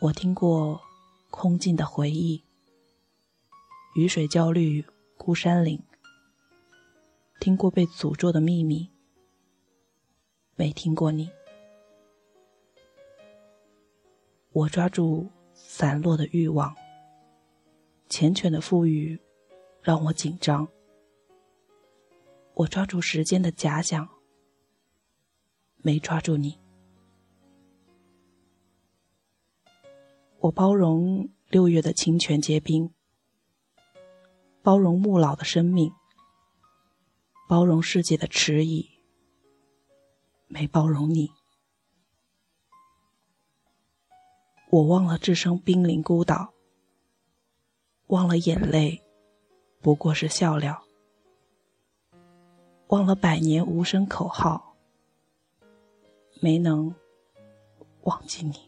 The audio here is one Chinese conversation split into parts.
我听过空境的回忆，雨水焦虑孤山岭。听过被诅咒的秘密，没听过你。我抓住散落的欲望，缱绻的富裕让我紧张。我抓住时间的假想，没抓住你。我包容六月的清泉结冰，包容暮老的生命，包容世界的迟疑，没包容你。我忘了置身濒临孤岛，忘了眼泪不过是笑料，忘了百年无声口号，没能忘记你。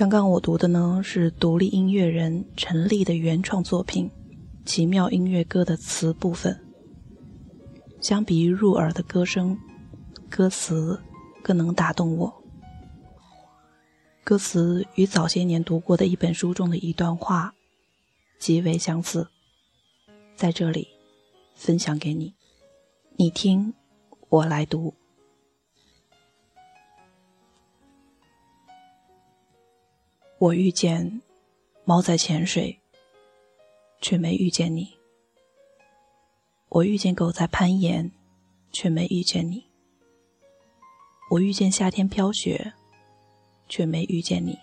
刚刚我读的呢是独立音乐人陈粒的原创作品《奇妙音乐歌》的词部分。相比于入耳的歌声，歌词更能打动我。歌词与早些年读过的一本书中的一段话极为相似，在这里分享给你，你听，我来读。我遇见猫在潜水，却没遇见你；我遇见狗在攀岩，却没遇见你；我遇见夏天飘雪，却没遇见你；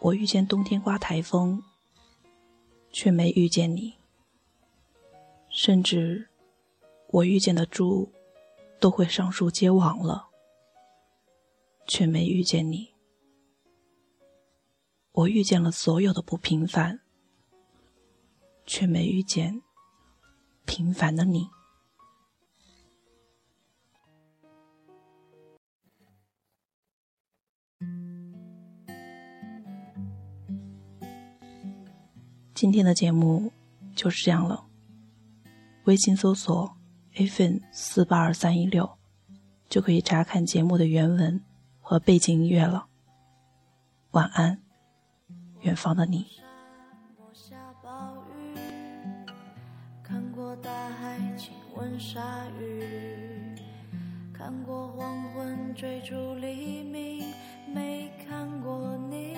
我遇见冬天刮台风，却没遇见你。甚至我遇见的猪都会上树结网了，却没遇见你。我遇见了所有的不平凡，却没遇见平凡的你。今天的节目就是这样了。微信搜索 “afn 四八二三一六”，就可以查看节目的原文和背景音乐了。晚安。远方的你看过大海亲吻鲨鱼看过黄昏追逐黎明没看过你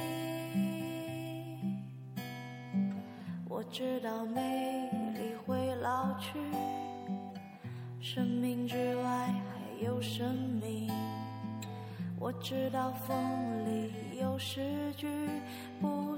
我知道美丽会老去，生命之外还有生命。我知道风里有诗句，不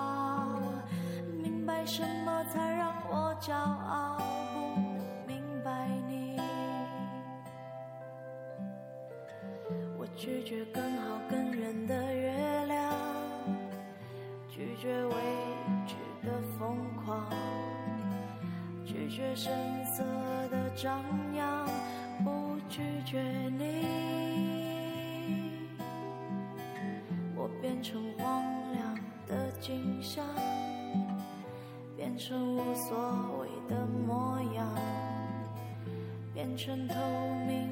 为什么才让我骄傲，不明白你。我拒绝更好更圆的月亮，拒绝未知的疯狂，拒绝声色的张扬，不拒绝你。我变成荒凉的景象，成无所谓的模样，变成透明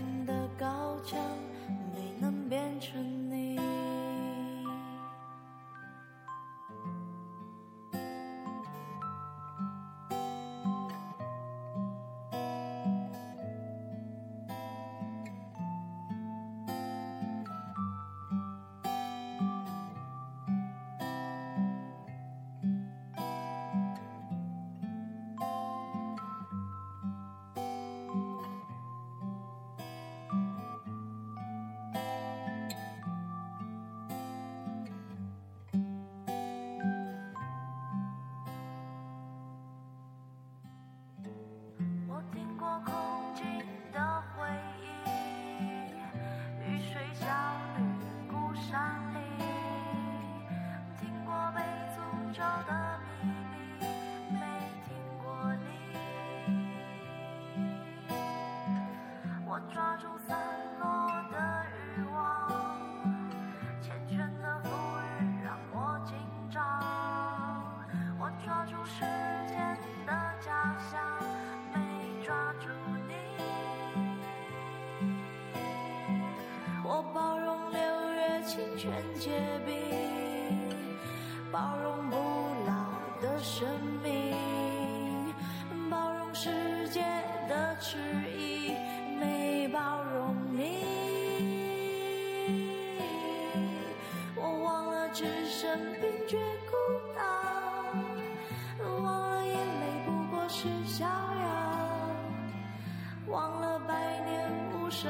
诅咒的秘密，没听过你。我抓住散落的欲望，缱绻的馥郁让我紧张。我抓住时间的假象，没抓住你。我包容六月清泉结冰，生命，包容世界的迟疑，没包容你。我忘了置身冰绝孤岛，忘了眼泪不过是逍遥，忘了百年无声